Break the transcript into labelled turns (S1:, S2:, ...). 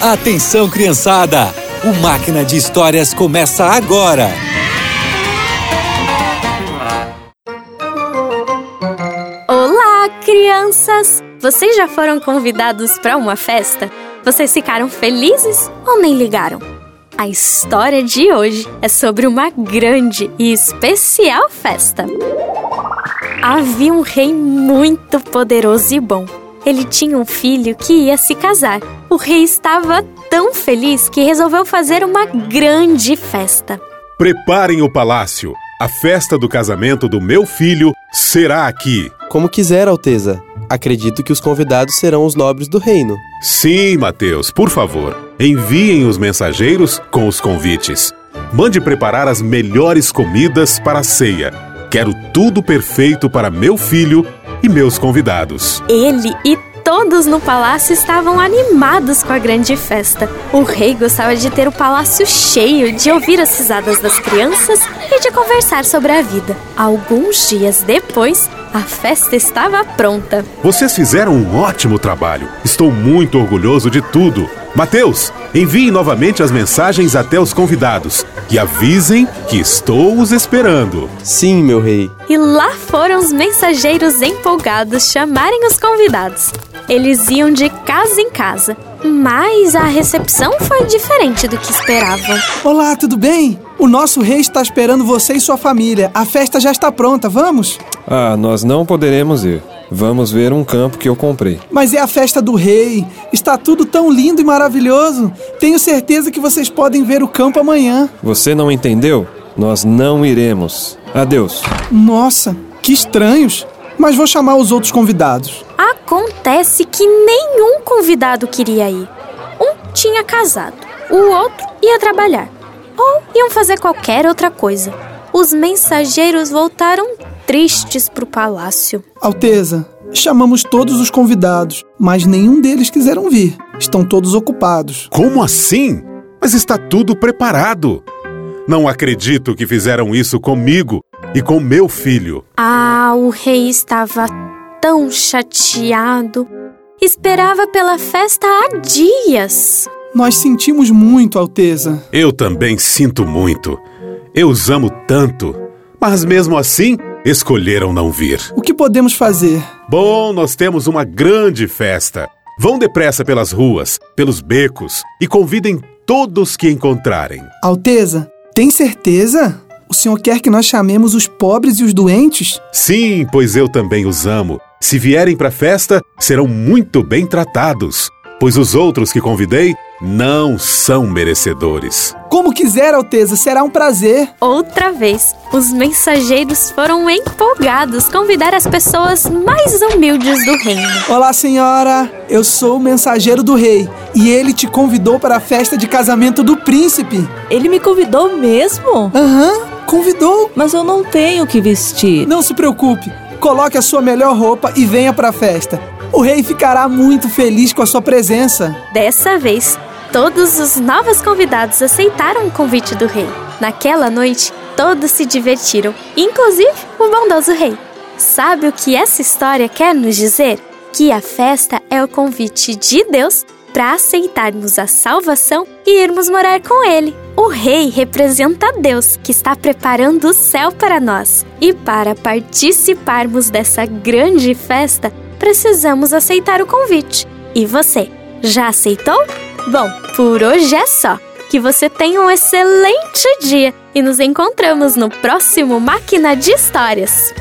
S1: Atenção, criançada! O Máquina de Histórias começa agora!
S2: Olá, crianças! Vocês já foram convidados para uma festa? Vocês ficaram felizes ou nem ligaram? A história de hoje é sobre uma grande e especial festa. Havia um rei muito poderoso e bom. Ele tinha um filho que ia se casar. O rei estava tão feliz que resolveu fazer uma grande festa.
S3: Preparem o palácio. A festa do casamento do meu filho será aqui.
S4: Como quiser, Alteza. Acredito que os convidados serão os nobres do reino.
S3: Sim, Mateus, por favor. Enviem os mensageiros com os convites. Mande preparar as melhores comidas para a ceia. Quero tudo perfeito para meu filho e meus convidados.
S2: Ele e todos no palácio estavam animados com a grande festa. O rei gostava de ter o palácio cheio, de ouvir as risadas das crianças e de conversar sobre a vida. Alguns dias depois, a festa estava pronta.
S3: Vocês fizeram um ótimo trabalho. Estou muito orgulhoso de tudo. Mateus, envie novamente as mensagens até os convidados e avisem que estou os esperando.
S4: Sim, meu rei.
S2: E lá foram os mensageiros empolgados chamarem os convidados. Eles iam de casa em casa, mas a recepção foi diferente do que esperavam.
S5: Olá, tudo bem? O nosso rei está esperando você e sua família. A festa já está pronta, vamos?
S6: Ah, nós não poderemos ir. Vamos ver um campo que eu comprei.
S5: Mas é a festa do rei. Está tudo tão lindo e maravilhoso. Tenho certeza que vocês podem ver o campo amanhã.
S6: Você não entendeu? Nós não iremos. Adeus.
S5: Nossa, que estranhos. Mas vou chamar os outros convidados.
S2: Acontece que nenhum convidado queria ir. Um tinha casado, o outro ia trabalhar. Ou iam fazer qualquer outra coisa. Os mensageiros voltaram tristes para o palácio.
S5: Alteza, chamamos todos os convidados, mas nenhum deles quiseram vir. Estão todos ocupados.
S3: Como assim? Mas está tudo preparado. Não acredito que fizeram isso comigo e com meu filho.
S2: Ah, o rei estava tão chateado. Esperava pela festa há dias.
S5: Nós sentimos muito, Alteza.
S3: Eu também sinto muito. Eu os amo tanto. Mas mesmo assim, escolheram não vir.
S5: O que podemos fazer?
S3: Bom, nós temos uma grande festa. Vão depressa pelas ruas, pelos becos e convidem todos que encontrarem.
S5: Alteza, tem certeza? O senhor quer que nós chamemos os pobres e os doentes?
S3: Sim, pois eu também os amo. Se vierem para a festa, serão muito bem tratados, pois os outros que convidei não são merecedores.
S5: Como quiser, Alteza, será um prazer.
S2: Outra vez, os mensageiros foram empolgados convidar as pessoas mais humildes do reino.
S5: Olá, senhora. Eu sou o mensageiro do rei e ele te convidou para a festa de casamento do príncipe.
S7: Ele me convidou mesmo?
S5: Aham, convidou.
S7: Mas eu não tenho o que vestir.
S5: Não se preocupe. Coloque a sua melhor roupa e venha para a festa. O rei ficará muito feliz com a sua presença.
S2: Dessa vez, todos os novos convidados aceitaram o convite do rei. Naquela noite, todos se divertiram, inclusive o bondoso rei. Sabe o que essa história quer nos dizer? Que a festa é o convite de Deus para aceitarmos a salvação e irmos morar com Ele. O rei representa Deus que está preparando o céu para nós. E para participarmos dessa grande festa, precisamos aceitar o convite. E você, já aceitou? Bom, por hoje é só. Que você tenha um excelente dia e nos encontramos no próximo Máquina de Histórias.